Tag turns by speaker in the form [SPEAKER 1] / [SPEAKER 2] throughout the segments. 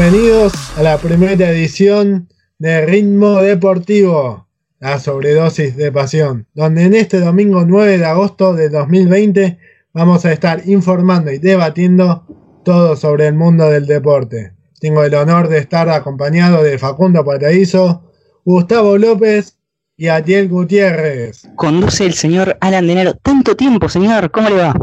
[SPEAKER 1] Bienvenidos a la primera edición de Ritmo Deportivo, la sobredosis de pasión, donde en este domingo 9 de agosto de 2020 vamos a estar informando y debatiendo todo sobre el mundo del deporte. Tengo el honor de estar acompañado de Facundo Paraíso, Gustavo López y Atiel Gutiérrez.
[SPEAKER 2] Conduce el señor Alan Denaro. Tanto tiempo, señor. ¿Cómo le va?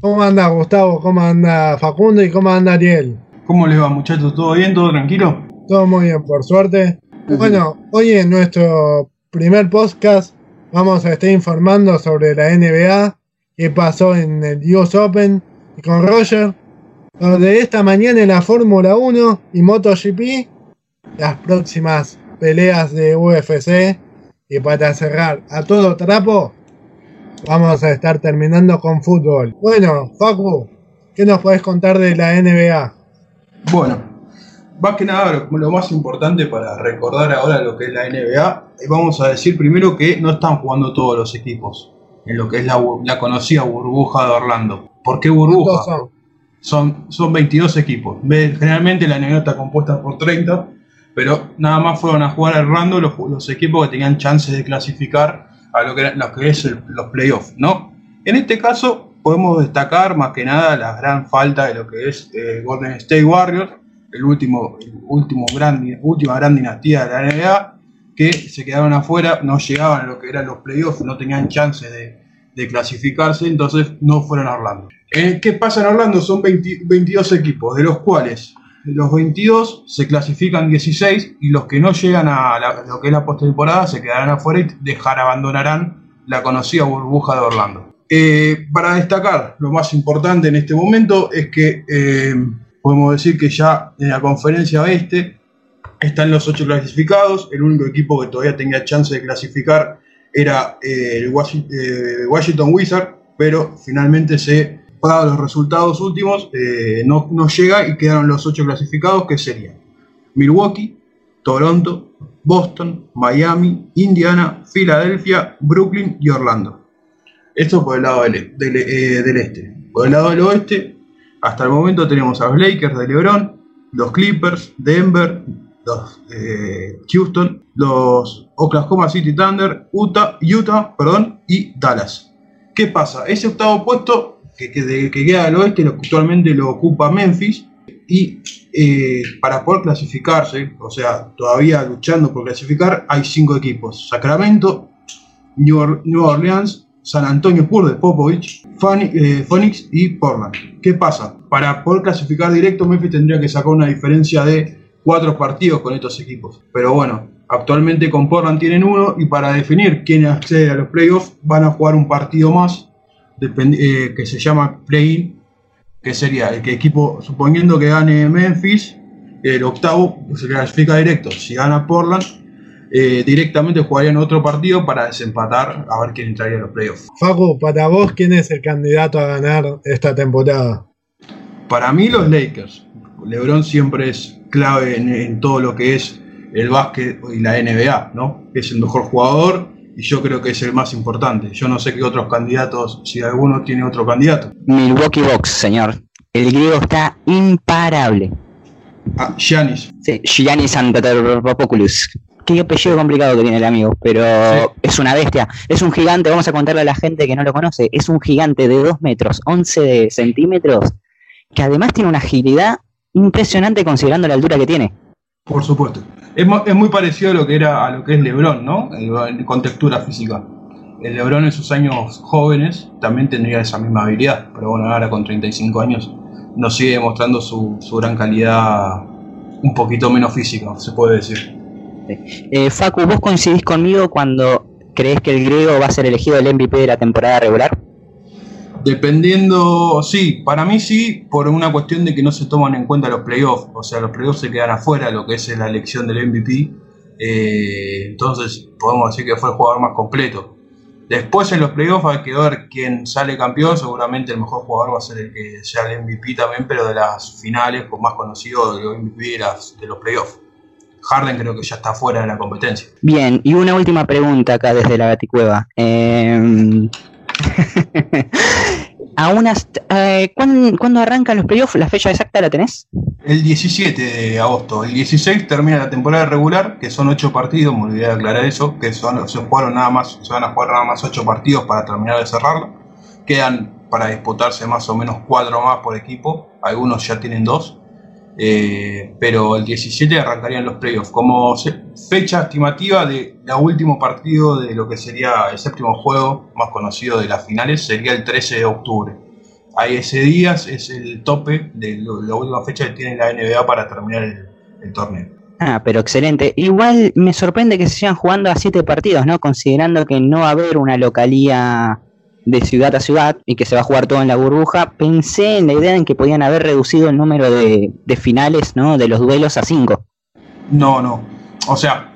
[SPEAKER 1] ¿Cómo anda Gustavo? ¿Cómo anda Facundo? ¿Y cómo anda Atiel?
[SPEAKER 3] ¿Cómo les va, muchachos? ¿Todo bien? ¿Todo tranquilo?
[SPEAKER 1] Todo muy bien, por suerte. Bueno, hoy en nuestro primer podcast vamos a estar informando sobre la NBA, qué pasó en el US Open con Roger. De esta mañana en la Fórmula 1 y MotoGP, las próximas peleas de UFC. Y para cerrar a todo trapo, vamos a estar terminando con fútbol. Bueno, Facu, ¿qué nos podés contar de la NBA?
[SPEAKER 3] Bueno, más que nada, lo, más importante para recordar ahora lo que es la NBA, eh, vamos a decir primero que no están jugando todos los equipos en lo que es la, conocida burbuja de Orlando. ¿Por qué burbuja?
[SPEAKER 1] ¿Cuántos
[SPEAKER 3] Son, son 22 equipos. Generalmente la NBA está compuesta por 30, pero nada más fueron a jugar a Orlando los, los equipos que tenían chances de clasificar a lo que, era- lo que es el- los playoffs, ¿no? En este caso podemos destacar más que nada la gran falta de lo que es eh, Golden State Warriors, el último, último gran, última gran dinastía de la NBA, que se quedaron afuera, no llegaban a lo que eran los playoffs, no tenían chance de, clasificarse, entonces no fueron a Orlando. Eh, ¿Qué pasa en Orlando? Son 20 22 equipos, de los cuales los 22 se clasifican 16 y los que no llegan a lo que es la postemporada se quedarán afuera y dejar, abandonarán la conocida burbuja de Orlando. Eh, para destacar, lo más importante en este momento es que eh, podemos decir que ya en la conferencia oeste están los ocho clasificados. El único equipo que todavía tenía chance de clasificar era eh, el Washi- Washington Wizards, pero finalmente se, dados los resultados últimos, no llega y quedaron los ocho clasificados, que serían Milwaukee, Toronto, Boston, Miami, Indiana, Filadelfia, Brooklyn y Orlando. Esto por el lado del, del, eh, del este. Por el lado del oeste, hasta el momento tenemos a los Lakers de LeBron, los Clippers, Denver, los eh, Houston, los Oklahoma City Thunder, Utah, Utah perdón, y Dallas. ¿Qué pasa? Ese octavo puesto que, que, queda al oeste actualmente lo ocupa Memphis y eh, para poder clasificarse, o sea, todavía luchando por clasificar, hay cinco equipos. Sacramento, New Orleans, San Antonio Spurs de Popovich, Phoenix, eh, Phoenix y Portland. ¿Qué pasa? Para poder clasificar directo, Memphis tendría que sacar una diferencia de cuatro partidos con estos equipos. Pero bueno, actualmente con Portland tienen uno y para definir quién accede a los playoffs van a jugar un partido más eh, que se llama play-in, que sería el que equipo, suponiendo que gane Memphis, el octavo se clasifica directo. Si gana Portland, eh, directamente jugarían otro partido para desempatar a ver quién entraría a los playoffs.
[SPEAKER 1] Facu, para vos, ¿quién es el candidato a ganar esta temporada?
[SPEAKER 3] Para mí los Lakers. LeBron siempre es clave en, en todo lo que es el básquet y la NBA, ¿no? Es el mejor jugador y yo creo que es el más importante. Yo no sé qué otros candidatos, si alguno tiene otro candidato.
[SPEAKER 2] Milwaukee Bucks, señor. El griego está imparable.
[SPEAKER 3] Ah, Giannis.
[SPEAKER 2] Sí, Giannis Antetokounmpo. Qué apellido complicado que tiene el amigo, pero
[SPEAKER 3] Sí.
[SPEAKER 2] es una bestia. Es un gigante, vamos a contarle a la gente que no lo conoce. Es un gigante de 2 metros, 11 de centímetros, que además tiene una agilidad impresionante considerando la altura que tiene.
[SPEAKER 3] Por supuesto. Es, mu- es muy parecido a lo que era a lo que es LeBron, ¿no? En- Con textura física. El LeBron en sus años jóvenes también tendría esa misma habilidad, pero bueno, ahora con 35 años nos sigue demostrando su, su gran calidad un poquito menos física, se puede decir.
[SPEAKER 2] Eh, Facu, ¿vos coincidís conmigo cuando crees que el griego va a ser elegido el MVP de la temporada regular?
[SPEAKER 3] Dependiendo, sí, para mí sí, por una cuestión de que no se toman en cuenta los playoffs, o sea, los playoffs se quedan afuera, lo que es la elección del MVP, eh, entonces podemos decir que fue el jugador más completo. Después en los playoffs hay que ver quién sale campeón, seguramente el mejor jugador va a ser el que sea el MVP también, pero de las finales, con más conocido de los MVP de, de los playoffs. Harden creo que ya está fuera de la competencia.
[SPEAKER 2] Bien, y una última pregunta acá desde la Gaticueva. Eh, unas... Eh, ¿cuándo, arrancan los playoffs? ¿La fecha exacta la tenés?
[SPEAKER 3] El 17 de agosto. El 16 termina la temporada regular, que son 8 partidos, me olvidé de aclarar eso, que son, se jugaron nada más, se van a jugar nada más 8 partidos para terminar de cerrarlo. Quedan para disputarse más o menos 4 más por equipo, algunos ya tienen 2. Eh, pero el 17 arrancarían los playoffs. Como fecha estimativa de la último partido de lo que sería el séptimo juego más conocido de las finales sería el 13 de octubre. Ahí ese día es el tope de la última fecha que tiene la NBA para terminar el, torneo.
[SPEAKER 2] Ah, pero excelente. Igual me sorprende que se sigan jugando a siete partidos, ¿no? Considerando que no va a haber una localía de ciudad a ciudad y que se va a jugar todo en la burbuja, pensé en la idea en que podían haber reducido el número de, finales, ¿no? De los duelos a 5.
[SPEAKER 3] No, no. O sea,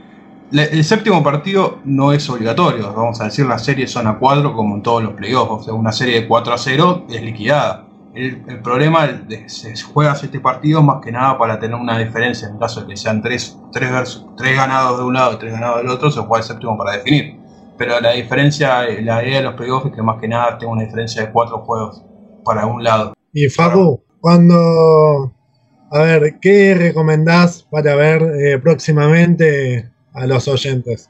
[SPEAKER 3] el séptimo partido no es obligatorio. Vamos a decir, las series son a 4 como en todos los playoffs. O sea, una serie de 4 a 0 es liquidada. El, problema es se juega 7 partidos más que nada para tener una diferencia. En caso de que sean 3 tres, tres, tres ganados de un lado y 3 ganados del otro, se juega el séptimo para definir pero la diferencia, la idea de los playoffs es que más que nada tengo una diferencia de cuatro juegos para un lado.
[SPEAKER 1] Y Facu, cuando, a ver, ¿qué recomendás para ver eh, próximamente a los oyentes?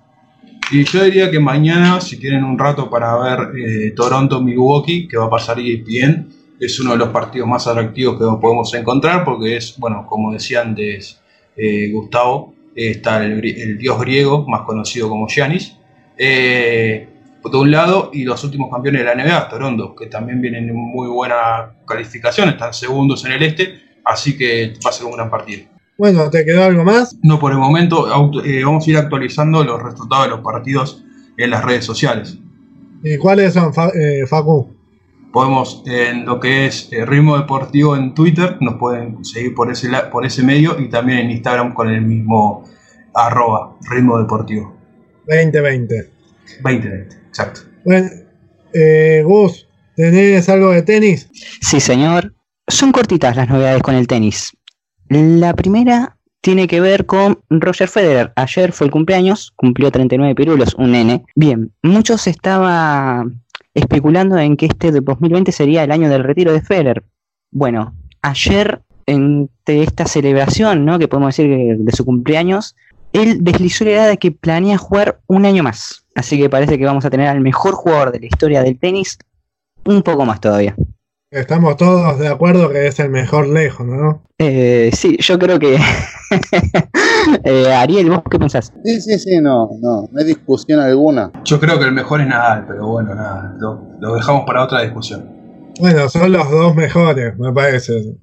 [SPEAKER 3] Y yo diría que mañana, si tienen un rato para ver eh, Toronto-Milwaukee, que va a pasar bien, es uno de los partidos más atractivos que podemos encontrar, porque es, bueno, como decía antes eh, Gustavo, está el, el, dios griego, más conocido como Giannis, eh, de un lado, y los últimos campeones de la NBA, Toronto, que también vienen en muy buena calificación, están segundos en el este, así que va a ser un gran partido.
[SPEAKER 1] Bueno, ¿te quedó algo más?
[SPEAKER 3] No, por el momento eh, vamos a ir actualizando los resultados de los partidos en las redes sociales.
[SPEAKER 1] ¿Y cuáles son, eh, Facu?
[SPEAKER 3] Podemos, en lo que es Ritmo Deportivo en Twitter, nos pueden seguir por ese, por ese medio y también en Instagram con el mismo arroba, Ritmo Deportivo.
[SPEAKER 1] 2020.
[SPEAKER 3] 2020, exacto.
[SPEAKER 1] Bueno, eh, Gus, ¿tenés algo de tenis?
[SPEAKER 2] Sí, señor. Son cortitas las novedades con el tenis. La primera tiene que ver con Roger Federer. Ayer fue el cumpleaños, cumplió 39 pirulos, un nene. Bien, muchos estaban especulando en que este de 2020 sería el año del retiro de Federer. Bueno, ayer, entre esta celebración, ¿no? que podemos decir de su cumpleaños, él deslizó la idea de que planea jugar un año más. Así que parece que vamos a tener al mejor jugador de la historia del tenis un poco más todavía.
[SPEAKER 1] Estamos todos de acuerdo que es el mejor lejos, ¿no?
[SPEAKER 2] Eh, sí, yo creo que... eh, Ariel, ¿vos qué pensás?
[SPEAKER 4] Sí, sí, sí, no, no, no hay discusión alguna.
[SPEAKER 3] Yo creo que el mejor es Nadal, pero bueno, nada, lo, lo dejamos para otra discusión.
[SPEAKER 1] Bueno, son los dos mejores, me parece.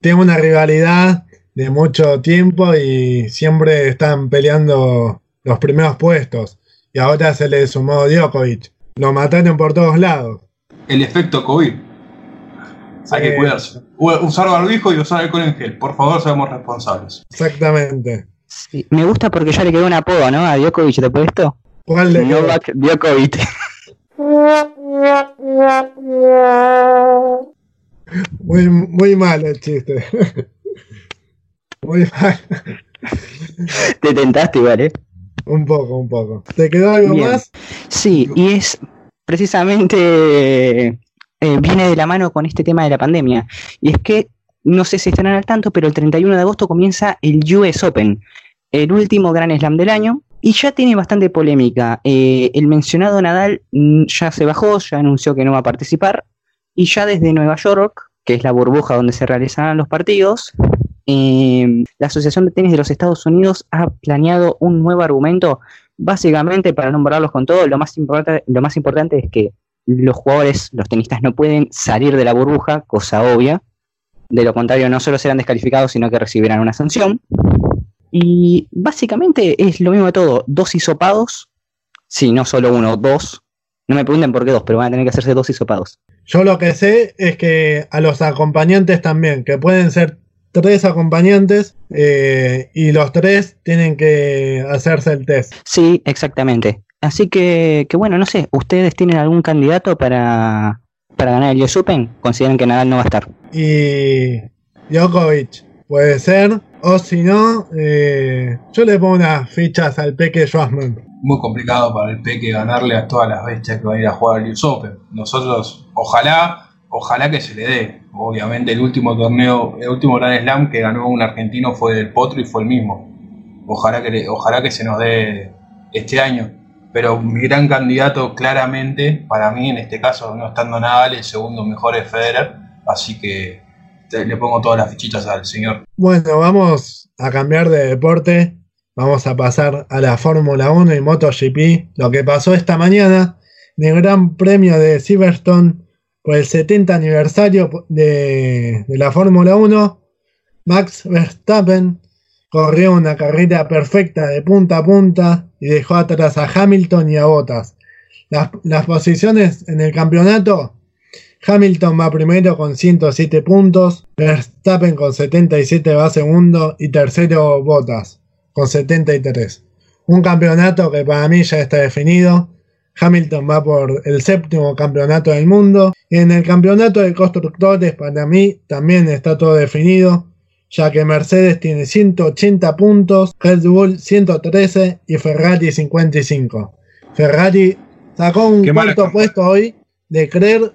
[SPEAKER 1] Tiene una rivalidad de mucho tiempo y siempre están peleando los primeros puestos. Y ahora se le sumó Djokovic. Lo mataron por todos lados.
[SPEAKER 3] El efecto COVID. Hay que cuidarse. Usar barbijo y usar alcohol en gel. Por favor, seamos responsables.
[SPEAKER 1] Exactamente.
[SPEAKER 2] me gusta porque ya le quedó un apodo, ¿no? A Djokovic de puesto.
[SPEAKER 1] ¿Cuál le
[SPEAKER 2] Novak Djokovic.
[SPEAKER 1] muy, muy mal el chiste. Muy mal.
[SPEAKER 2] Te tentaste igual, ¿eh?
[SPEAKER 1] Un poco, un poco. ¿Te quedó algo más?
[SPEAKER 2] Sí, y es precisamente eh, viene de la mano con este tema de la pandemia. Y es que, no sé si estarán al tanto, pero el 31 de agosto comienza el US Open, el último gran slam del año, y ya tiene bastante polémica. Eh, el mencionado Nadal ya se bajó, ya anunció que no va a participar, y ya desde Nueva York, que es la burbuja donde se realizarán los partidos, eh, la Asociación de Tenis de los Estados Unidos ha planeado un nuevo argumento, básicamente para nombrarlos con todo, lo más, importante, lo más importante es que los jugadores, los tenistas no pueden salir de la burbuja, cosa obvia, de lo contrario no solo serán descalificados, sino que recibirán una sanción. Y básicamente es lo mismo de todo, dos hisopados, sí, no solo uno, dos, no me pregunten por qué dos, pero van a tener que hacerse dos hisopados.
[SPEAKER 1] Yo lo que sé es que a los acompañantes también, que pueden ser tres acompañantes eh, y los tres tienen que hacerse el test.
[SPEAKER 2] Sí, exactamente. Así que, que bueno, no sé, ¿ustedes tienen algún candidato para, para ganar el US Open? Consideran que Nadal no va a estar.
[SPEAKER 1] Y Djokovic puede ser, o si no, eh, yo le pongo unas fichas al Peque Schwarzman.
[SPEAKER 3] Muy complicado para el Peque ganarle a todas las bestias que van a ir a jugar el US Open. Nosotros, ojalá ojalá que se le dé. Obviamente el último torneo, el último Grand Slam que ganó un argentino fue del Potro y fue el mismo. Ojalá que, ojalá que se nos dé este año. Pero mi gran candidato claramente, para mí en este caso, no estando Nadal, el segundo mejor es Federer. Así que le pongo todas las fichitas al señor.
[SPEAKER 1] Bueno, vamos a cambiar de deporte. Vamos a pasar a la Fórmula 1 y MotoGP. Lo que pasó esta mañana en el Gran Premio de Silverstone por el 70 aniversario de, la Fórmula 1. Max Verstappen corrió una carrera perfecta de punta a punta y dejó atrás a Hamilton y a Bottas. Las, las posiciones en el campeonato Hamilton va primero con 107 puntos, Verstappen con 77 va segundo y tercero Bottas con 73. Un campeonato que para mí ya está definido. Hamilton va por el séptimo campeonato del mundo. En el campeonato de constructores para mí también está todo definido, ya que Mercedes tiene 180 puntos, Red Bull 113 y Ferrari 55. Ferrari sacó un cuarto puesto hoy de creer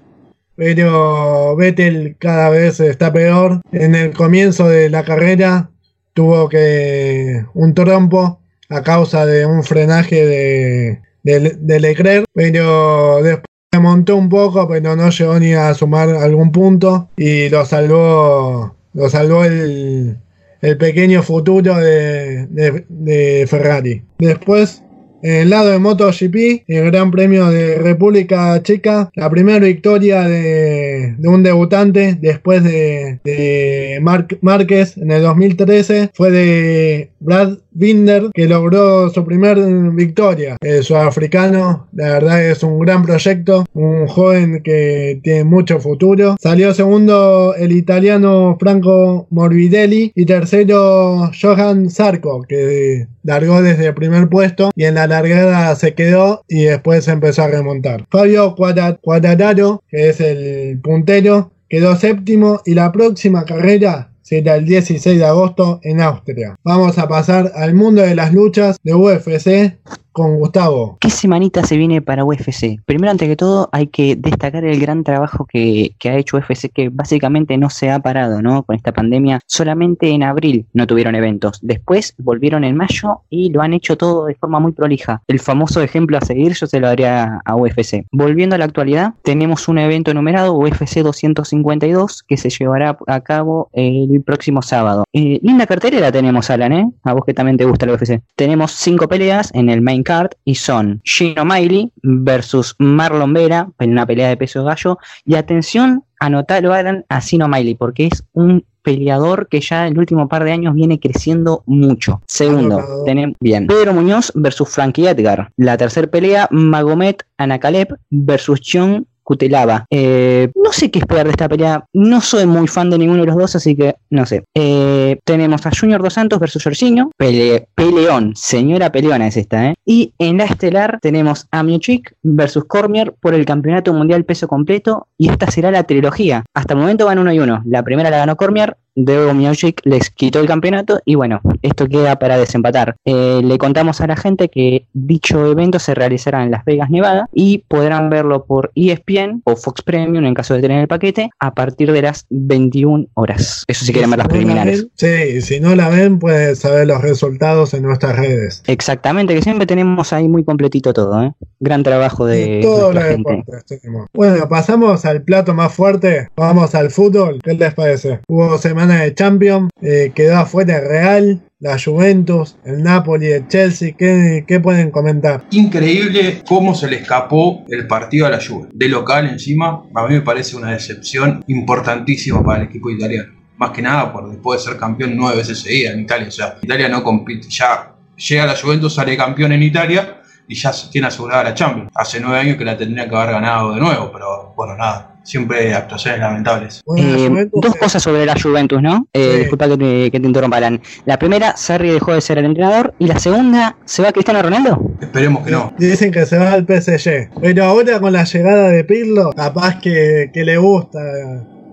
[SPEAKER 1] pero Vettel cada vez está peor. En el comienzo de la carrera tuvo que un trompo a causa de un frenaje de, de, Leclerc, pero después se montó un poco, pero no llegó ni a sumar algún punto y lo salvó, lo salvó el, el pequeño futuro de, de- Ferrari. Después en el lado de MotoGP, el Gran Premio de República Checa, la primera victoria de, de un debutante después de, Márquez en el 2013 fue de Brad Binder, que logró su primera victoria. El sudafricano, la verdad es un gran proyecto, un joven que tiene mucho futuro. Salió segundo el italiano Franco Morbidelli y tercero Johan Zarco, que largó desde el primer puesto y en la largada se quedó y después empezó a remontar. Fabio Quattararo, que es el puntero, quedó séptimo y la próxima carrera será el 16 de agosto en Austria. Vamos a pasar al mundo de las luchas de UFC con Gustavo.
[SPEAKER 2] ¿Qué semanita se viene para UFC? Primero, antes que todo, hay que destacar el gran trabajo que, que ha hecho UFC, que básicamente no se ha parado, ¿no? Con esta pandemia, solamente en abril no tuvieron eventos. Después volvieron en mayo y lo han hecho todo de forma muy prolija. El famoso ejemplo a seguir yo se lo daría a UFC. Volviendo a la actualidad, tenemos un evento numerado, UFC 252, que se llevará a cabo el próximo sábado. Eh, linda cartelera tenemos, Alan, ¿eh? A vos que también te gusta la UFC. Tenemos cinco peleas en el main card y son Gino Miley versus Marlon Vera en una pelea de peso gallo. Y atención, anotalo, Alan, a Gino Miley, porque es un peleador que ya el último par de años viene creciendo mucho. Segundo, tenemos bien Pedro Muñoz versus Frankie Edgar. La tercera pelea, Magomed Anakaleb versus John Cutelaba. Eh, no sé qué esperar de esta pelea. No soy muy fan de ninguno de los dos, así que no sé. Eh, tenemos a Junior Dos Santos versus Jorginho. Pele- peleón. Señora peleona es esta, ¿eh? Y en la estelar tenemos a Miocic versus Cormier por el campeonato mundial peso completo. Y esta será la trilogía. Hasta el momento van uno y uno. La primera la ganó Cormier. Luego Miocic les quitó el campeonato y bueno, esto queda para desempatar. Eh, le contamos a la gente que dicho evento se realizará en Las Vegas, Nevada y podrán verlo por ESPN o Fox Premium en caso de tener el paquete a partir de las 21 horas. Eso si quieren ver las
[SPEAKER 1] no la
[SPEAKER 2] preliminares.
[SPEAKER 1] ven- sí, si no la ven, puedes saber los resultados en nuestras redes.
[SPEAKER 2] Exactamente, que siempre tenemos ahí muy completito todo. ¿eh? Gran trabajo de
[SPEAKER 1] Y todo lo deportes tenemos. Bueno, pasamos al plato más fuerte. Vamos al fútbol. ¿Qué les parece? Hubo semana de Champions. eh, quedó afuera el Real, la Juventus, el Napoli, el Chelsea. ¿Qué, pueden comentar?
[SPEAKER 3] Increíble cómo se le escapó el partido a la Juve. De local encima, a mí me parece una decepción importantísima para el equipo italiano. Más que nada por después de ser campeón nueve veces seguida en Italia. O sea, Italia no compite, ya llega la Juventus, sale campeón en Italia y ya se tiene asegurada la Champions. Hace nueve años que la tendría que haber ganado de nuevo, pero bueno, nada. Siempre actuaciones lamentables.
[SPEAKER 1] Bueno,
[SPEAKER 2] Eh,
[SPEAKER 1] Juventus,
[SPEAKER 2] dos cosas sobre la Juventus, ¿no? Eh,
[SPEAKER 1] Sí.
[SPEAKER 2] Disculpa que te, que te interrumpa, Alan. La primera, Sarri dejó de ser el entrenador. Y la segunda, ¿se va Cristiano Ronaldo?
[SPEAKER 3] Esperemos que no.
[SPEAKER 1] Dicen que se va al PSG. Pero ahora con la llegada de Pirlo, capaz que, que le gusta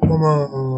[SPEAKER 1] como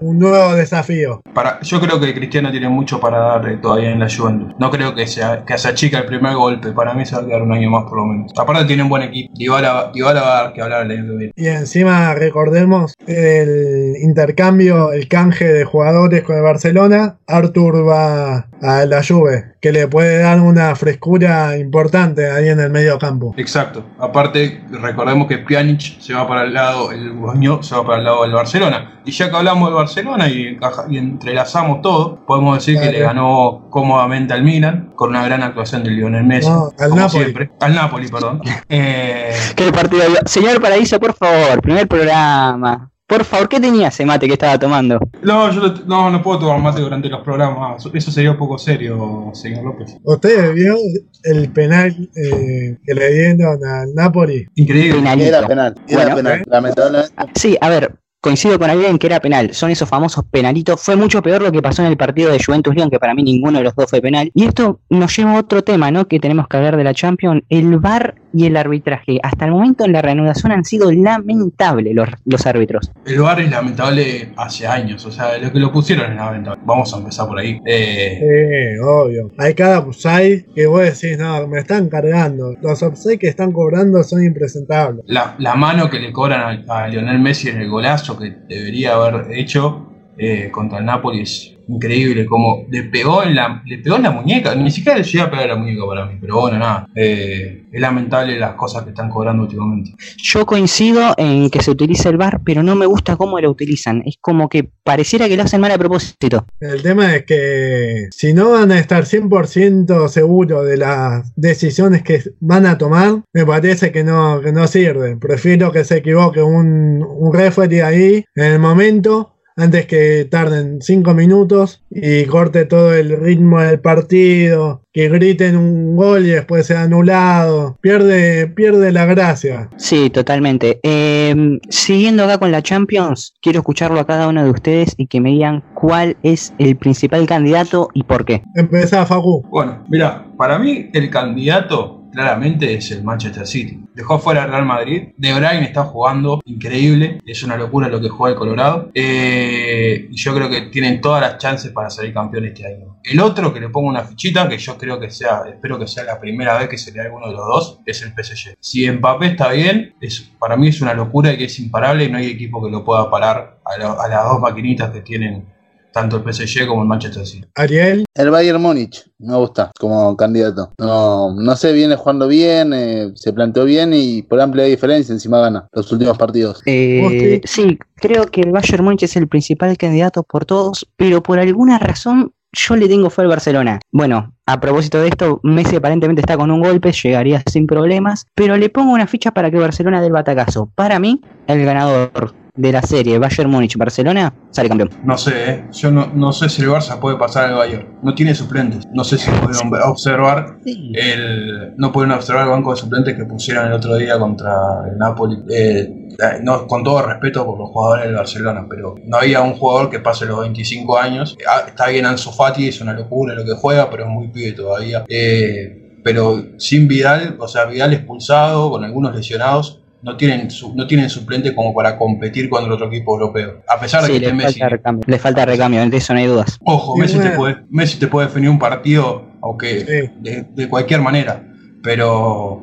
[SPEAKER 1] un nuevo desafío.
[SPEAKER 3] Para, yo creo que Cristiano tiene mucho para dar todavía en la Juventus. No creo que sea que se achica el primer golpe. Para mí se va a quedar un año más por lo menos. Aparte tiene un buen equipo. Dybala, Dybala va a dar que hablar el.
[SPEAKER 1] Y encima recordemos el intercambio, el canje de jugadores con el Barcelona. Arthur va a la Juve, que le puede dar una frescura importante ahí en el medio campo.
[SPEAKER 3] Exacto. Aparte, recordemos que Pjanic se va para el lado, el Boño se va para el lado del Barcelona. Y ya que hablamos del Barcelona y, entrelazamos todo, podemos decir que le ganó cómodamente al Milan, con una gran actuación de Lionel Messi.
[SPEAKER 1] No, al
[SPEAKER 3] como
[SPEAKER 1] Napoli.
[SPEAKER 3] siempre. Al Napoli, perdón. Eh,
[SPEAKER 2] ¿Qué partido? Señor Paradiso, por favor, primer programa. Por favor, ¿qué tenía ese mate que estaba tomando?
[SPEAKER 3] no, yo lo- no, no puedo tomar mate durante los programas. Eso sería un poco serio, señor López.
[SPEAKER 1] ¿Ustedes vieron el penal eh, que le dieron al Napoli?
[SPEAKER 3] Increíble.
[SPEAKER 2] Penalito.
[SPEAKER 4] Era penal, era
[SPEAKER 2] Bueno.
[SPEAKER 4] penal. Lamentablemente.
[SPEAKER 2] Sí, a ver, coincido con alguien que era penal. Son esos famosos penalitos. Fue mucho peor lo que pasó en el partido de Juventus León, que para mí ninguno de los dos fue penal. Y esto nos lleva a otro tema, ¿no? Que tenemos que hablar de la Champions, el VAR y el arbitraje. Hasta el momento en la reanudación han sido lamentables los, los árbitros.
[SPEAKER 3] El VAR es lamentable hace años, o sea, lo que lo pusieron es lamentable. Vamos a empezar por ahí. Eh,
[SPEAKER 1] Sí, obvio. Hay cada offside que vos decís, no, me están cargando. Los offside que están cobrando son impresentables.
[SPEAKER 3] la, la mano que le cobran a, a Lionel Messi en el golazo que debería haber hecho eh, contra el Napoli es increíble. Como le pegó en la, le pegó en la muñeca, ni siquiera le llega a pegar en la muñeca para mí, pero bueno, nada. Eh, es lamentable las cosas que están cobrando últimamente.
[SPEAKER 2] Yo coincido en que se utiliza el VAR, pero no me gusta cómo lo utilizan. Es como que pareciera que lo hacen mal a propósito.
[SPEAKER 1] El tema es que si no van a estar 100% seguros de las decisiones que van a tomar, me parece que no, que no sirve. Prefiero que se equivoque un, un referee ahí en el momento antes que tarden 5 minutos y corte todo el ritmo del partido, que griten un gol y después sea anulado. Pierde, pierde la gracia.
[SPEAKER 2] Sí, totalmente. Eh, siguiendo acá con la Champions, quiero escucharlo a cada uno de ustedes y que me digan cuál es el principal candidato y por qué.
[SPEAKER 1] Empezá, Facu.
[SPEAKER 3] Bueno, mira, para mí el candidato claramente es el Manchester City. Dejó fuera al Real Madrid. De Bruyne está jugando increíble. Es una locura lo que juega el Colorado. Eh, y yo creo que tienen todas las chances para salir campeón este año. El otro que le pongo una fichita, que yo creo que sea, espero que sea la primera vez que se le haga uno de los dos, es el PSG. Si Mbappé está bien, es, para mí es una locura y que es imparable y no hay equipo que lo pueda parar a, a las dos maquinitas que tienen tanto el PSG como el Manchester City.
[SPEAKER 1] Ariel.
[SPEAKER 4] El Bayern Múnich me gusta como candidato. No, no sé, viene jugando bien, eh, se planteó bien y por amplia diferencia encima gana los últimos partidos.
[SPEAKER 2] Eh, sí, creo que el Bayern Múnich es el principal candidato por todos, pero por alguna razón yo le tengo fe al Barcelona. Bueno, a propósito de esto, Messi aparentemente está con un golpe, llegaría sin problemas, pero le pongo una ficha para que Barcelona dé el batacazo. Para mí, el ganador de la serie Bayern Múnich-Barcelona sale campeón.
[SPEAKER 3] No sé, ¿eh? yo no, no sé si el Barça puede pasar al Bayern. No tiene suplentes. No sé si pudieron observar el, no pudieron observar el banco de suplentes que pusieron el otro día contra el Napoli. Eh, eh, no, con todo respeto por los jugadores del Barcelona, pero no había un jugador que pase los 25 años. Ah, está bien Ansu Fati, es una locura lo que juega, pero es muy pibe todavía. Eh, pero sin Vidal, o sea, Vidal expulsado, con algunos lesionados, no tienen, su- no tienen suplente como para competir contra el otro equipo europeo. A pesar de
[SPEAKER 2] Sí,
[SPEAKER 3] que
[SPEAKER 2] le
[SPEAKER 3] esté Messi.
[SPEAKER 2] falta recambio, le falta recambio, de eso no hay dudas.
[SPEAKER 3] Ojo, Messi, te puede, Messi te puede definir un partido, aunque
[SPEAKER 1] Sí.
[SPEAKER 3] de, de cualquier manera, pero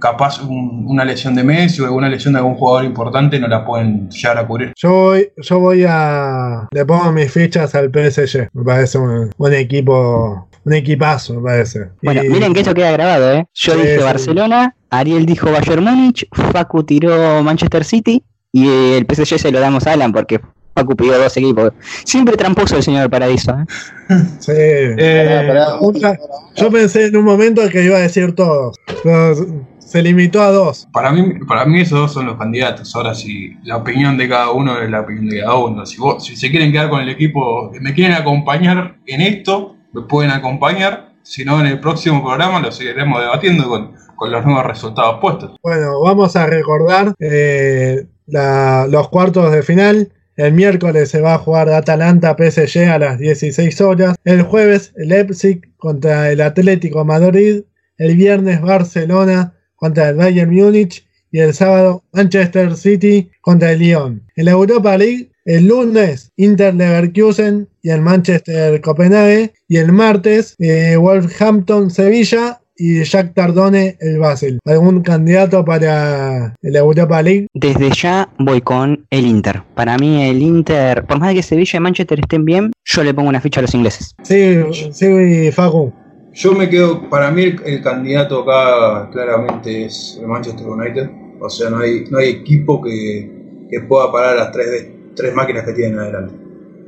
[SPEAKER 3] capaz un- una lesión de Messi o alguna lesión de algún jugador importante no la pueden llegar a cubrir.
[SPEAKER 1] Yo voy, yo voy a. Le pongo mis fichas al PSG. Me parece un, un equipo. Un equipazo, me parece.
[SPEAKER 2] Bueno,
[SPEAKER 1] Y-
[SPEAKER 2] miren que eso queda grabado, ¿eh? Yo
[SPEAKER 1] Sí,
[SPEAKER 2] dije
[SPEAKER 1] sí.
[SPEAKER 2] Barcelona, Ariel dijo Bayern Múnich, Facu tiró Manchester City y el PSG se lo damos a Alan porque Facu pidió dos equipos. Siempre tramposo el señor Paradiso, ¿eh?
[SPEAKER 1] Sí.
[SPEAKER 3] Eh,
[SPEAKER 4] Pará, pará.
[SPEAKER 1] otra- Yo pensé en un momento que iba a decir todos. Se limitó a dos.
[SPEAKER 3] Para mí, para mí esos dos son los candidatos. Ahora si la opinión de cada uno es la opinión de cada uno. Si, vos, si se quieren quedar con el equipo, me quieren acompañar en esto, me pueden acompañar. Si no, en el próximo programa lo seguiremos debatiendo con, con los nuevos resultados puestos.
[SPEAKER 1] Bueno, vamos a recordar eh, los cuartos de final. El miércoles se va a jugar Atalanta PSG a las 16 horas. El jueves Leipzig contra el Atlético Madrid. El viernes Barcelona contra el Bayern Múnich. Y el sábado Manchester City contra el Lyon. En la Europa League El lunes, Inter Leverkusen y el Manchester Copenhague. Y el martes, eh, Wolverhampton Sevilla y Jack Tardone el Basel. ¿Algún candidato para la Europa League?
[SPEAKER 2] Desde ya voy con el Inter. Para mí el Inter, por más de que Sevilla y Manchester estén bien, yo le pongo una ficha a los ingleses.
[SPEAKER 1] Sí, sí, Facu.
[SPEAKER 3] Yo me quedo, para mí el, el candidato acá claramente es el Manchester United. O sea, no hay, no hay equipo que, que pueda parar las tres, de- tres máquinas que tienen adelante.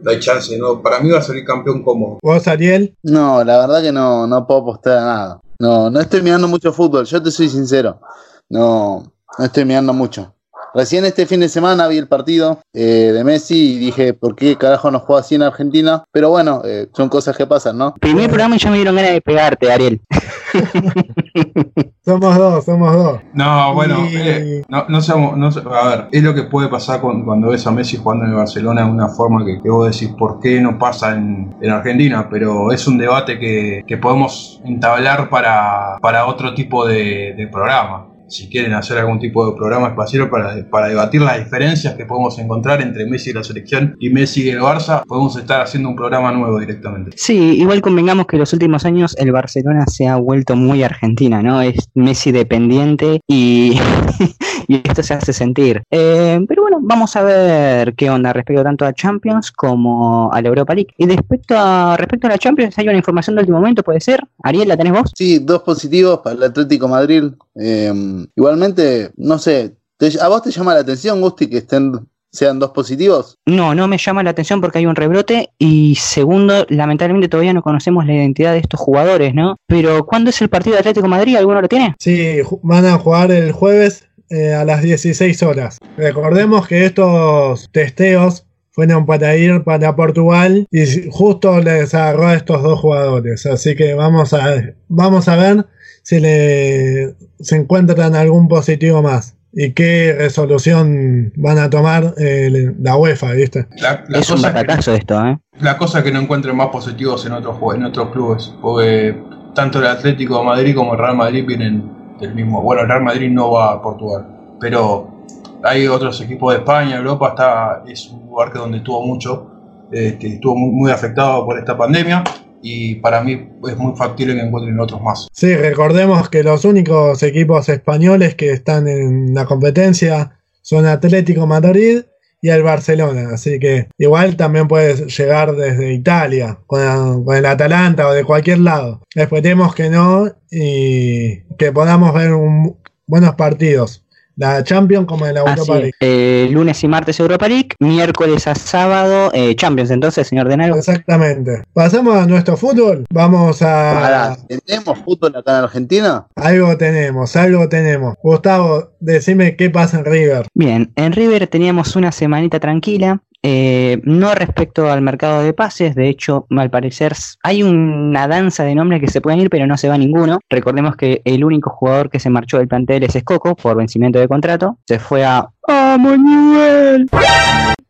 [SPEAKER 3] No hay chance, no. Para mí va a salir campeón como.
[SPEAKER 1] ¿Vos, Ariel?
[SPEAKER 4] No, la verdad que no, no puedo apostar a nada. No, no estoy mirando mucho fútbol, yo te soy sincero. No, no estoy mirando mucho. Recién este fin de semana vi el partido eh, de Messi y dije, ¿por qué carajo no juega así en Argentina? Pero bueno, eh, son cosas que pasan, ¿no?
[SPEAKER 2] Primer programa y ya me dieron ganas de pegarte, Ariel.
[SPEAKER 1] Somos dos, somos dos.
[SPEAKER 3] No, bueno,
[SPEAKER 1] Y-
[SPEAKER 3] eh, no, no seamos- no se- a ver, es lo que puede pasar con- cuando ves a Messi jugando en el Barcelona de una forma que, que vos decís, ¿por qué no pasa en, en Argentina? Pero es un debate que, que podemos entablar para, para otro tipo de, de programa. Si quieren hacer algún tipo de programa espacial para, para debatir las diferencias que podemos encontrar entre Messi y la selección y Messi y el Barça, podemos estar haciendo un programa nuevo directamente.
[SPEAKER 2] Sí, igual convengamos que en los últimos años el Barcelona se ha vuelto muy argentina, ¿no? Es Messi dependiente y, y esto se hace sentir. Eh, pero bueno, vamos a ver qué onda respecto tanto a Champions como a la Europa League. Y respecto a, respecto a la Champions, hay una información de último momento, ¿puede ser? Ariel, ¿la tenés vos?
[SPEAKER 4] Sí, dos positivos para el Atlético Madrid. Eh, igualmente, no sé, ¿te- ¿a vos te llama la atención, Gusti, que estén sean dos positivos?
[SPEAKER 2] No, no me llama la atención porque hay un rebrote y segundo, lamentablemente todavía no conocemos la identidad de estos jugadores, ¿no? Pero ¿cuándo es el partido de Atlético Madrid? ¿Alguno lo tiene?
[SPEAKER 1] Sí, van a jugar el jueves eh, a las 16 horas. Recordemos que estos testeos fueron para ir para Portugal y justo les agarró a estos dos jugadores. Así que vamos a, vamos a ver si le, se encuentran algún positivo más. Y qué resolución van a tomar eh, la UEFA, ¿viste?
[SPEAKER 3] La, la
[SPEAKER 2] es un
[SPEAKER 3] cosa es que-
[SPEAKER 2] esto, ¿eh?
[SPEAKER 3] La cosa es que no encuentren más positivos en otros en otros clubes, porque tanto el Atlético de Madrid como el Real Madrid vienen del mismo. Bueno, el Real Madrid no va a Portugal, pero hay otros equipos de España, Europa está es un lugar donde estuvo mucho, este, estuvo muy afectado por esta pandemia y para mí es muy factible que encuentren otros más.
[SPEAKER 1] Sí, recordemos que los únicos equipos españoles que están en la competencia son Atlético Madrid y el Barcelona. Así que igual también puedes llegar desde Italia, con, con el Atalanta o de cualquier lado. Esperemos que no y que podamos ver un- buenos partidos. La Champions como en la Europa. League.
[SPEAKER 2] Eh, lunes y martes Europa League, miércoles a sábado eh, Champions. Entonces, señor Denaro,
[SPEAKER 1] Exactamente. Pasamos a nuestro fútbol. Vamos a...
[SPEAKER 4] ¿Tenemos fútbol acá en Argentina?
[SPEAKER 1] Algo tenemos, algo tenemos. Gustavo, decime qué pasa en River.
[SPEAKER 2] Bien, en River teníamos una semanita tranquila. Eh, no respecto al mercado de pases, de hecho, al parecer hay una danza de nombres que se pueden ir, pero no se va ninguno. Recordemos que el único jugador que se marchó del plantel es Escoco por vencimiento de contrato. Se fue a ¡Ah, Manuel!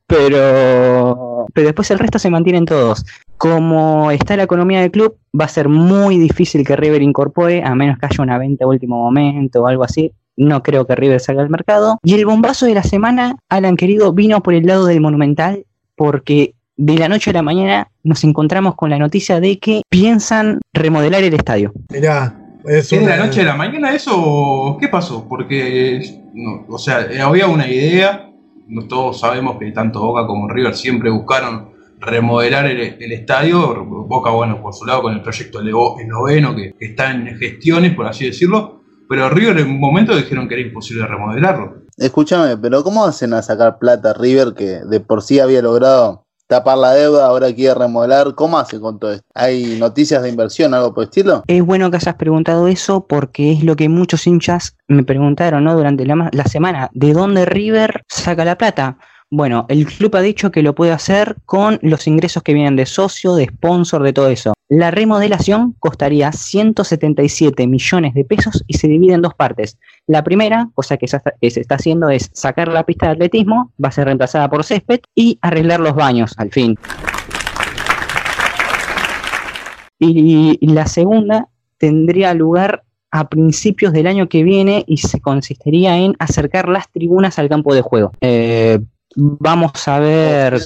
[SPEAKER 2] Pero, pero después el resto se mantienen todos. Como está la economía del club, va a ser muy difícil que River incorpore, a menos que haya una venta a último momento o algo así. No creo que River salga al mercado. Y el bombazo de la semana, Alan querido, vino por el lado del Monumental, porque de la noche a la mañana nos encontramos con la noticia de que piensan remodelar el estadio.
[SPEAKER 1] Mirá, es
[SPEAKER 3] ¿Es de la noche a la mañana eso? o ¿Qué pasó? Porque, no, o sea, eh, había una idea, no todos sabemos que tanto Boca como River siempre buscaron remodelar el, el estadio, Boca, bueno, por su lado con el proyecto el noveno, que, que está en gestiones, por así decirlo, pero River en un momento dijeron que era imposible remodelarlo.
[SPEAKER 4] Escúchame, pero ¿cómo hacen a sacar plata River que de por sí había logrado tapar la deuda, ahora quiere remodelar? ¿Cómo hace con todo esto? ¿Hay noticias de inversión, algo por el estilo?
[SPEAKER 2] Es bueno que hayas preguntado eso porque es lo que muchos hinchas me preguntaron ¿no? durante la, la semana. ¿De dónde River saca la plata? Bueno, el club ha dicho que lo puede hacer con los ingresos que vienen de socio, de sponsor, de todo eso. La remodelación costaría 177 millones de pesos y se divide en dos partes. La primera, cosa que se está- haciendo, es sacar la pista de atletismo, va a ser reemplazada por césped, y arreglar los baños, al fin. Y la segunda tendría lugar a principios del año que viene y se consistiría en acercar las tribunas al campo de juego. Eh, Vamos a ver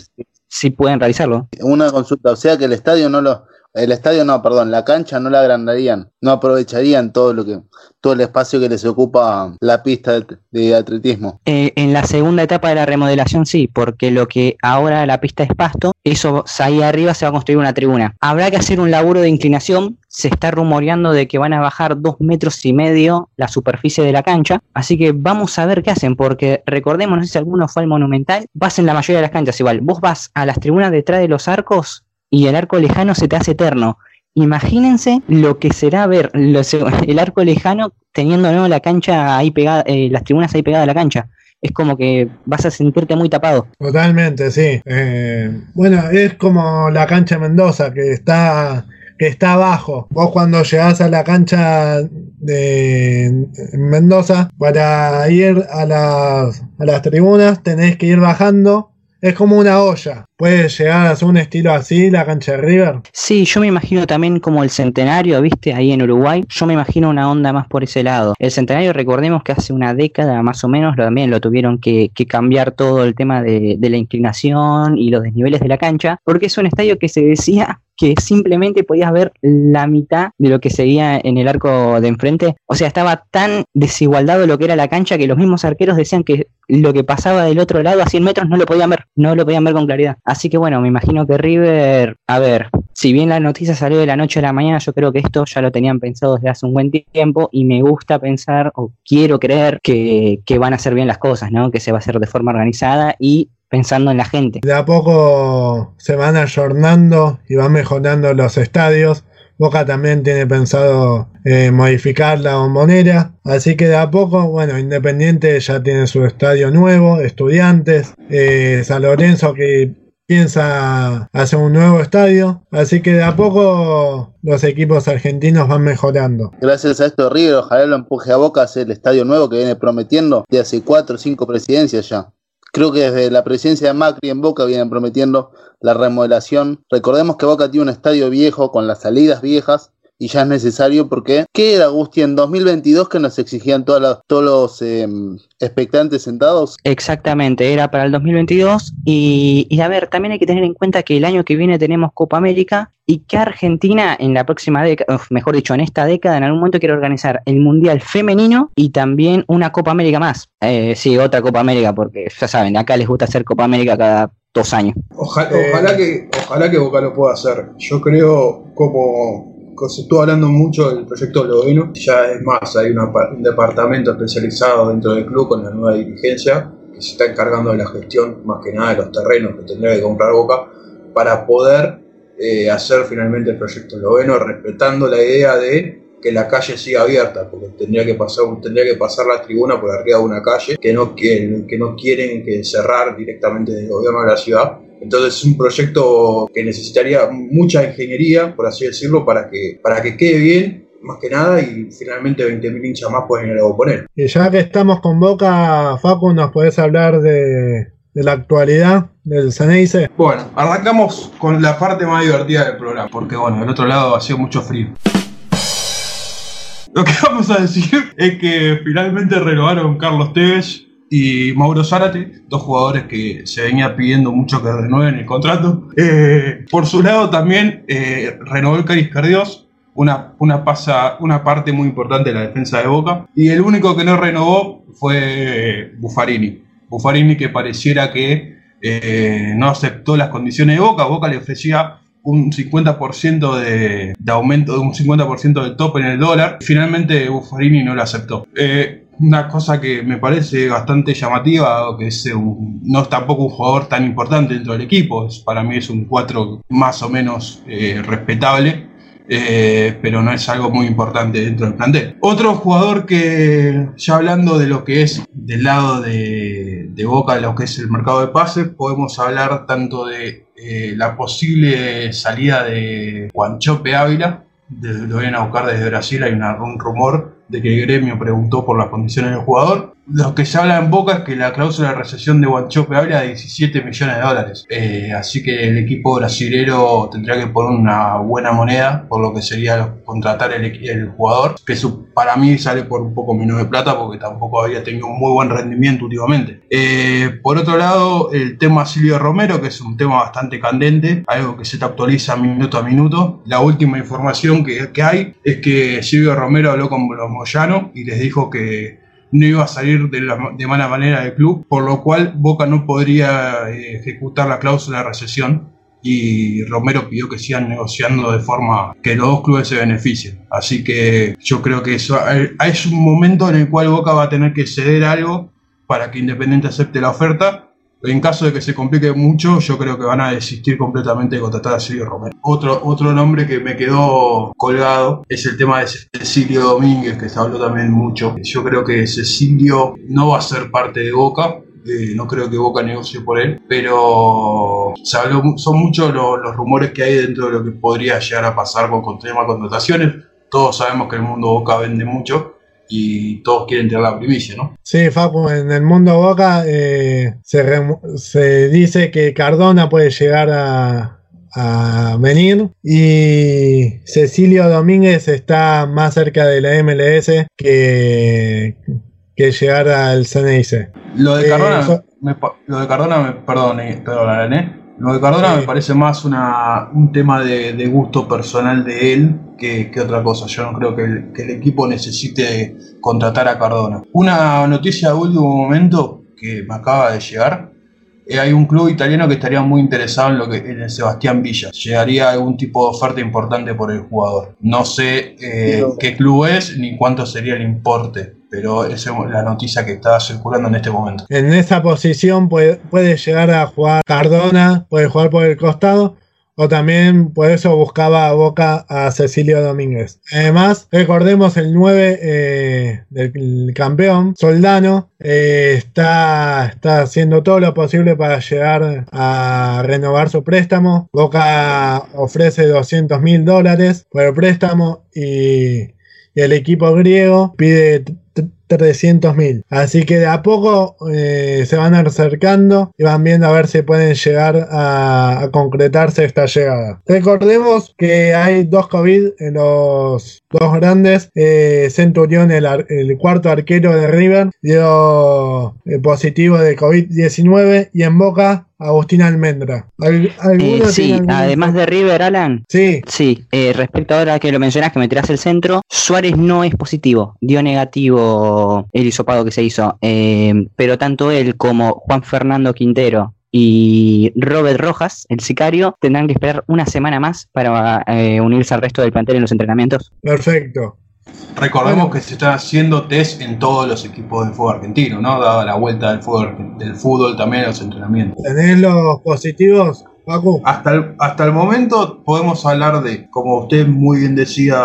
[SPEAKER 2] si pueden realizarlo.
[SPEAKER 4] Una consulta, o sea que el estadio no lo, el estadio no, perdón, la cancha no la agrandarían, no aprovecharían todo lo que, todo el espacio que les ocupa la pista de, atletismo.
[SPEAKER 2] Eh, en la segunda etapa de la remodelación sí, porque lo que ahora la pista es pasto, eso ahí arriba se va a construir una tribuna. Habrá que hacer un laburo de inclinación, se está rumoreando de que van a bajar dos metros y medio la superficie de la cancha, así que vamos a ver qué hacen, porque recordemos, no sé si alguno fue al Monumental, vas en la mayoría de las canchas igual, vos vas a las tribunas detrás de los arcos y el arco lejano se te hace eterno. Imagínense lo que será ver el arco lejano teniendo la cancha ahí pegada, eh, las tribunas ahí pegadas a la cancha. Es como que vas a sentirte muy tapado.
[SPEAKER 1] Totalmente, sí. Eh, bueno, es como la cancha Mendoza, que está que está abajo. Vos cuando llegás a la cancha de Mendoza, para ir a las, a las tribunas tenés que ir bajando es como una olla. ¿Puede llegar a ser un estilo así la cancha de River?
[SPEAKER 2] Sí, yo me imagino también como el centenario, ¿viste? Ahí en Uruguay. Yo me imagino una onda más por ese lado. El centenario, recordemos que hace una década más o menos también lo tuvieron que, cambiar todo el tema de, de la inclinación y los desniveles de la cancha, porque es un estadio que se decía que simplemente podías ver la mitad de lo que seguía en el arco de enfrente. O sea, estaba tan desigualdado lo que era la cancha que los mismos arqueros decían que lo que pasaba del otro lado a 100 metros no lo podían ver, no lo podían ver con claridad. Así que bueno, me imagino que River, a ver, si bien la noticia salió de la noche a la mañana, yo creo que esto ya lo tenían pensado desde hace un buen tiempo y me gusta pensar o quiero creer que, que van a hacer bien las cosas, ¿no? Que se va a hacer de forma organizada y pensando en la gente.
[SPEAKER 1] De a poco se van ayornando y van mejorando los estadios. Boca también tiene pensado eh, modificar la bombonera. Así que de a poco, bueno, Independiente ya tiene su estadio nuevo, Estudiantes, eh, San Lorenzo que piensa hacer un nuevo estadio. Así que de a poco los equipos argentinos van mejorando.
[SPEAKER 4] Gracias a esto River, ojalá lo empuje a Boca a hacer el estadio nuevo que viene prometiendo de hace cuatro o cinco presidencias ya. Creo que desde la presidencia de Macri en Boca vienen prometiendo la remodelación. Recordemos que Boca tiene un estadio viejo con las salidas viejas y ya es necesario porque ¿qué era Agustín en 2022 que nos exigían todos los em, expectantes sentados?
[SPEAKER 2] Exactamente, era para el 2022 y, y, a ver, también hay que tener en cuenta que el año que viene tenemos Copa América y que Argentina en la próxima década, mejor dicho, en esta década, en algún momento quiere organizar el Mundial Femenino y también una Copa América más. Eh, sí, otra Copa América, porque ya saben, acá les gusta hacer Copa América cada dos años.
[SPEAKER 3] Ojalá, ojalá, que, ojalá que Boca lo pueda hacer. Yo creo como se estuvo hablando mucho del proyecto Loveno, ya es más, hay un departamento especializado dentro del club con la nueva dirigencia que se está encargando de la gestión, más que nada de los terrenos que tendría que comprar Boca, para poder eh, hacer finalmente el proyecto Loveno, respetando la idea de que la calle siga abierta, porque tendría que pasar, tendría que pasar la tribuna por arriba de una calle que no, que, que no quieren que cerrar directamente del gobierno de la ciudad entonces es un proyecto que necesitaría mucha ingeniería, por así decirlo, para que, para que quede bien, más que nada, y finalmente 20.000 hinchas más pueden ir a poner.
[SPEAKER 1] Y ya que estamos con Boca, Facu, ¿nos podés hablar de, la actualidad del Ceneice?
[SPEAKER 3] Bueno, arrancamos con la parte más divertida del programa, porque bueno, del otro lado ha sido mucho frío. Lo que vamos a decir es que finalmente renovaron Carlos Tevez y Mauro Zárate, dos jugadores que se venía pidiendo mucho que renueven el contrato. Eh, por su lado también eh, renovó el Caris Cardios, una, una, pasa, una parte muy importante de la defensa de Boca. Y el único que no renovó fue Buffarini. Buffarini que pareciera que eh, no aceptó las condiciones de Boca. Boca le ofrecía un 50% de, de, aumento, un 50% del tope en el dólar. Finalmente Buffarini no lo aceptó. Una cosa que me parece bastante llamativa, que es no es tampoco un jugador tan importante dentro del equipo, es, para mí es un 4 más o menos eh, respetable, eh, pero no es algo muy importante dentro del plantel. Otro jugador que, ya hablando de lo que es del lado de, de Boca, de lo que es el mercado de pases, podemos hablar tanto de eh, la posible salida de Juanchope Ávila, lo vienen a buscar desde Brasil, hay un rumor de que el gremio preguntó por las condiciones del jugador. Lo que se habla en boca es que la cláusula de recesión de Guanchope habla de 17 millones de dólares. Eh, así que el equipo brasilero tendría que poner una buena moneda por lo que sería contratar el, jugador, que para mí sale por un poco menos de plata porque tampoco había tenido un muy buen rendimiento últimamente. Eh, por otro lado, el tema Silvio Romero, que es un tema bastante candente, algo que se te actualiza minuto a minuto. La última información que, que hay es que Silvio Romero habló con los Moyano y les dijo que no iba a salir de, la, de mala manera del club, por lo cual Boca no podría eh, ejecutar la cláusula de recesión y Romero pidió que sigan negociando de forma que los dos clubes se beneficien. Así que yo creo que eso es un momento en el cual Boca va a tener que ceder algo para que Independiente acepte la oferta en caso de que se complique mucho, yo creo que van a desistir completamente de contratar a Silvio Romero. Otro, otro nombre que me quedó colgado es el tema de Cecilio Domínguez, que se habló también mucho. Yo creo que Cecilio no va a ser parte de Boca, eh, no creo que Boca negocie por él, pero se habló, son muchos los, rumores que hay dentro de lo que podría llegar a pasar con, con tema contrataciones. Todos sabemos que el mundo Boca vende mucho y todos quieren tener la primicia, ¿no?
[SPEAKER 1] Sí, Facu, en el mundo Boca eh, se, dice que Cardona puede llegar a, venir y Cecilio Domínguez está más cerca de la MLS que, que llegar al CNIC.
[SPEAKER 3] Lo de Cardona, eh, me, lo de Cardona, me, perdón, eh, perdón, ¿eh? Lo de Cardona me parece más una, un tema de, gusto personal de él que, otra cosa. Yo no creo que el, equipo necesite contratar a Cardona. Una noticia de último momento que me acaba de llegar. Eh, hay un club italiano que estaría muy interesado en lo que en el Sebastián Villa. Llegaría algún tipo de oferta importante por el jugador. No sé eh, qué club es ni cuánto sería el importe pero esa es la noticia que está circulando en este momento.
[SPEAKER 1] En esa posición puede, puede llegar a jugar Cardona, puede jugar por el costado, o también por eso buscaba a Boca a Cecilio Domínguez. Además, recordemos el 9 eh, del campeón, Soldano, eh, está, está haciendo todo lo posible para llegar a renovar su préstamo. Boca ofrece 200 mil dólares por el préstamo y, y el equipo griego pide 300.000. Así que de a poco eh, se van acercando y van viendo a ver si pueden llegar a, concretarse esta llegada. Recordemos que hay dos COVID en los dos grandes. Eh, Centurión, el, el, cuarto arquero de River, dio eh, positivo de COVID-19 y en Boca Agustín Almendra.
[SPEAKER 2] Eh, sí, además de River, Alan.
[SPEAKER 1] Sí.
[SPEAKER 2] Sí, eh, respecto ahora que lo mencionas, que me tiras el centro, Suárez no es positivo, dio negativo el hisopado que se hizo, eh, pero tanto él como Juan Fernando Quintero y Robert Rojas, el sicario, tendrán que esperar una semana más para unirse al resto del plantel en los entrenamientos.
[SPEAKER 1] Perfecto.
[SPEAKER 3] Recordemos que se está haciendo test en todos los equipos de fútbol argentino, ¿no? Dada la vuelta del fútbol, del fútbol también a los entrenamientos.
[SPEAKER 1] ¿Tenés los positivos, Paco?
[SPEAKER 3] Hasta el, hasta el momento podemos hablar de, como usted muy bien decía,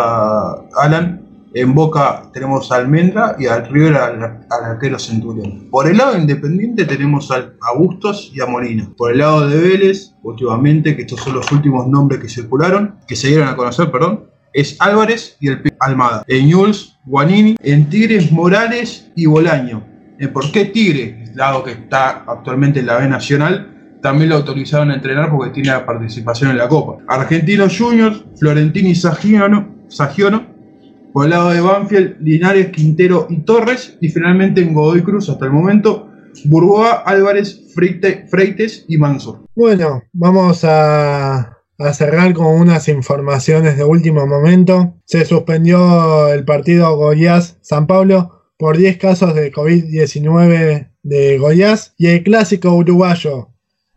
[SPEAKER 3] Alan, en Boca tenemos a Almendra y al River al, arquero Centurión. Por el lado Independiente tenemos a Bustos y a Molina. Por el lado de Vélez, últimamente, que estos son los últimos nombres que circularon, que se dieron a conocer, perdón, es Álvarez y el Almada. En Jules, Guanini, en Tigres, Morales y Bolaño. ¿Por qué Tigre? Dado que está actualmente en la B Nacional, también lo autorizaron a entrenar porque tiene la participación en la Copa. Argentinos Juniors, Florentini y Sagiono, por el lado de Banfield, Linares, Quintero y Torres, y finalmente en Godoy Cruz hasta el momento, Burgoa, Álvarez, Freites y Mansur.
[SPEAKER 1] Bueno, vamos a a cerrar con unas informaciones de último momento. Se suspendió el partido Goiás-San Pablo por 10 casos de COVID-19 de Goiás y el clásico uruguayo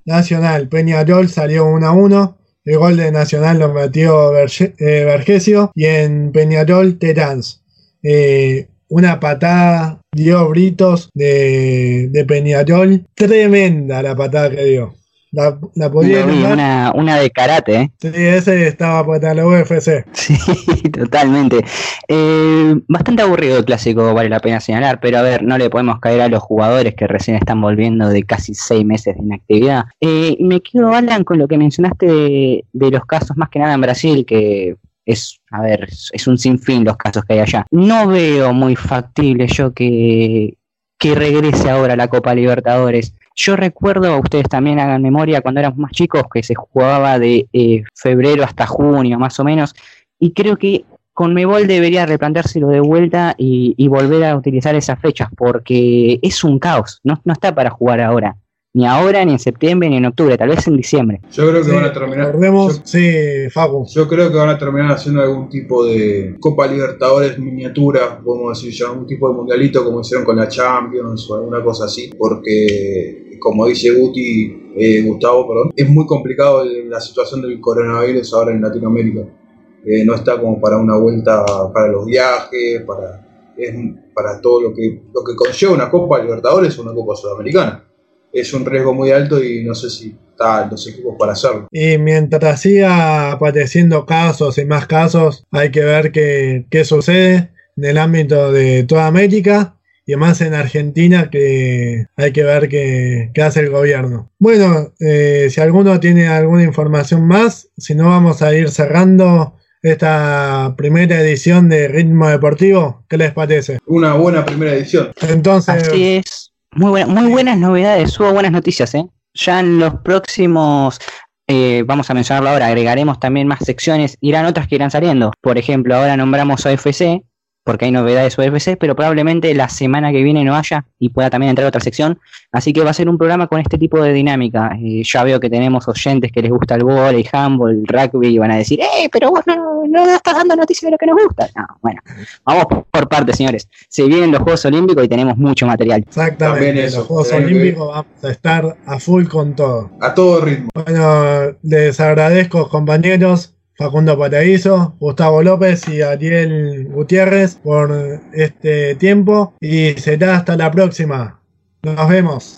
[SPEAKER 1] Nacional Peñarol salió 1 a 1. El gol de Nacional lo metió eh, Vergesio y en Peñarol Teráns. Eh, una patada dio Britos de, de Peñarol. Tremenda la patada que dio. La, la podía
[SPEAKER 2] una, una, de karate, ¿eh?
[SPEAKER 1] Sí, ese estaba para la UFC.
[SPEAKER 2] Sí, totalmente. Eh, bastante aburrido el clásico, vale la pena señalar, pero a ver, no le podemos caer a los jugadores que recién están volviendo de casi seis meses de inactividad. Eh, me quedo, Alan, con lo que mencionaste de, de los casos, más que nada en Brasil, que es, a ver, es un sinfín los casos que hay allá. No veo muy factible yo que que regrese ahora la Copa Libertadores. Yo recuerdo, ustedes también hagan memoria, cuando éramos más chicos, que se jugaba de eh, febrero hasta junio, más o menos, y creo que Conmebol debería replanteárselo de vuelta y, volver a utilizar esas fechas, porque es un caos, no, no está para jugar ahora ni ahora, ni en septiembre, ni en octubre, tal vez en diciembre.
[SPEAKER 3] Yo creo que van a terminar.
[SPEAKER 1] yo, sí, Facu.
[SPEAKER 3] Yo creo que van a terminar haciendo algún tipo de Copa Libertadores miniatura, a decir, ya algún tipo de mundialito como hicieron con la Champions o alguna cosa así, porque como dice Guti, eh, Gustavo, perdón, es muy complicado la situación del coronavirus ahora en Latinoamérica. Eh, no está como para una vuelta para los viajes, para, para todo lo que, lo que conlleva una Copa Libertadores o una Copa Sudamericana es un riesgo muy alto y no sé si están los equipos para hacerlo.
[SPEAKER 1] Y mientras siga apareciendo casos y más casos, hay que ver qué, sucede en el ámbito de toda América y más en Argentina que hay que ver qué, hace el gobierno. Bueno, eh, si alguno tiene alguna información más, si no vamos a ir cerrando esta primera edición de Ritmo Deportivo, ¿qué les parece?
[SPEAKER 3] Una buena primera edición.
[SPEAKER 2] Entonces... Así es. Muy, muy buenas novedades, hubo buenas noticias, ¿eh? Ya en los próximos, eh, vamos a mencionarlo ahora, agregaremos también más secciones, irán otras que irán saliendo. Por ejemplo, ahora nombramos OFC, porque hay novedades UFC, pero probablemente la semana que viene no haya y pueda también entrar otra sección. Así que va a ser un programa con este tipo de dinámica. Eh, ya veo que tenemos oyentes que les gusta el bol, el handball, el rugby y van a decir, ¡eh, pero vos no, no estás dando noticias de lo que nos gusta! No, bueno, vamos por, partes, señores. Se vienen los Juegos Olímpicos y tenemos mucho material.
[SPEAKER 1] Exactamente, los Juegos Olímpicos vamos a estar a full con todo.
[SPEAKER 3] A todo ritmo.
[SPEAKER 1] Bueno, les agradezco, compañeros Facundo Paraíso, Gustavo López y Ariel Gutiérrez por este tiempo y será hasta la próxima. Nos vemos.